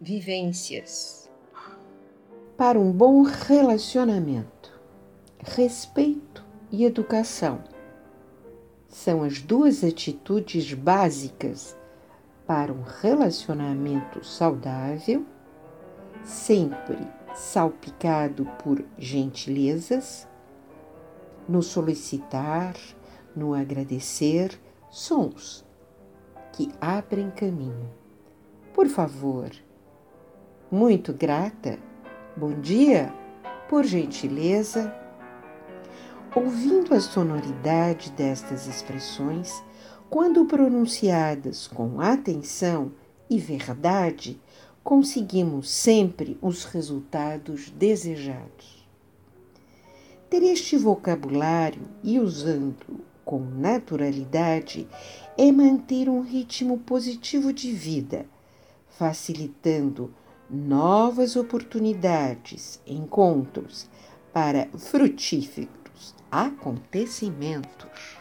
vivências. Para um bom relacionamento, respeito e educação são as duas atitudes básicas para um relacionamento saudável, sempre salpicado por gentilezas, no solicitar, no agradecer, sons que abrem caminho. Por favor, muito grata, bom dia, por gentileza. Ouvindo a sonoridade destas expressões, quando pronunciadas com atenção e verdade, conseguimos sempre os resultados desejados. Ter este vocabulário e usando com naturalidade é manter um ritmo positivo de vida, facilitando novas oportunidades, encontros para frutíferos acontecimentos.